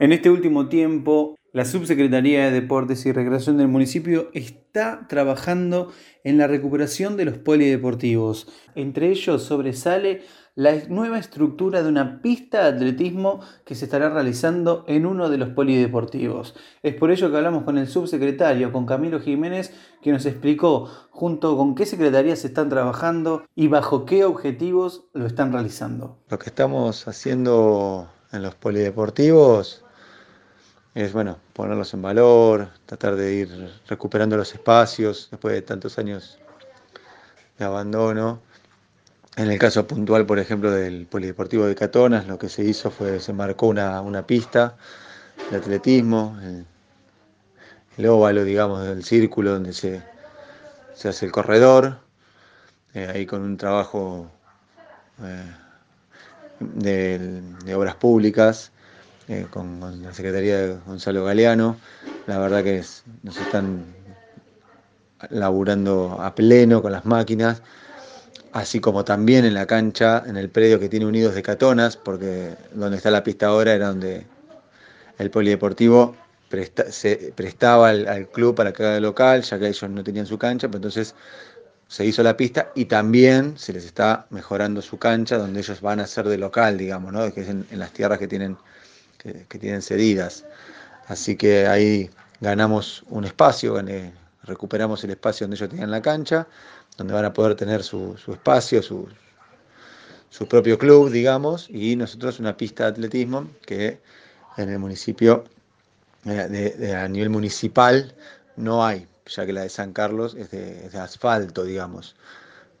En este último tiempo, la Subsecretaría de Deportes y Recreación del municipio está trabajando en la recuperación de los polideportivos. Entre ellos sobresale la nueva estructura de una pista de atletismo que se estará realizando en uno de los polideportivos. Es por ello que hablamos con el subsecretario, con Camilo Jiménez, que nos explicó junto con qué secretarías están trabajando y bajo qué objetivos lo están realizando. Lo que estamos haciendo en los polideportivos es bueno, ponerlos en valor, tratar de ir recuperando los espacios después de tantos años de abandono. En el caso puntual, por ejemplo, del Polideportivo de Catonas, lo que se hizo fue, se marcó una, pista de atletismo, el, óvalo, digamos, del círculo donde se, hace el corredor, eh, ahí con un trabajo eh, de obras públicas, eh, con, la Secretaría de Gonzalo Galeano. La verdad que nos están laburando a pleno con las máquinas, así como también en la cancha, en el predio que tiene Unidos de Catonas, porque donde está la pista ahora era donde el polideportivo se prestaba al, club para que haga local, ya que ellos no tenían su cancha, pero entonces se hizo la pista y también se les está mejorando su cancha, donde ellos van a ser de local, digamos, ¿no? que es en las tierras que tienen que, tienen cedidas. Así que ahí ganamos un espacio, recuperamos el espacio donde ellos tenían la cancha, donde van a poder tener su, espacio, su, propio club, digamos, y nosotros una pista de atletismo que en el municipio, eh, a nivel municipal, no hay, ya que la de San Carlos es de, asfalto, digamos.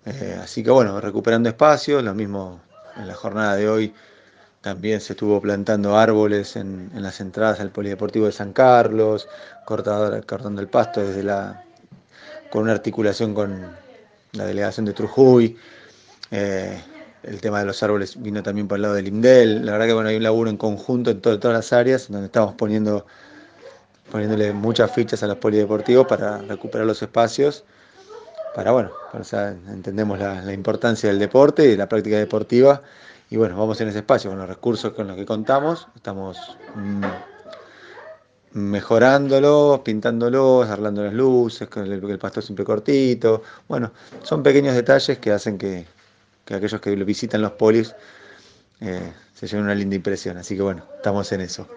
Eh, así que bueno, recuperando espacio, lo mismo en la jornada de hoy también se estuvo plantando árboles en, las entradas al Polideportivo de San Carlos, cortando el pasto desde la, con una articulación con la delegación de Trujuy. Eh, el tema de los árboles vino también por el lado del IMDEL. La verdad que bueno, hay un laburo en conjunto en todas las áreas, donde estamos poniendo, poniéndole muchas fichas a los polideportivos para recuperar los espacios. Para bueno, entendemos la, la importancia del deporte y de la práctica deportiva y bueno, vamos en ese espacio con los recursos con los que contamos, estamos mm, mejorándolo, pintándolo, arreglando las luces, que el, el pasto siempre cortito. Bueno, son pequeños detalles que hacen que, aquellos que visitan los polis eh, se lleven una linda impresión. Así que bueno, estamos en eso.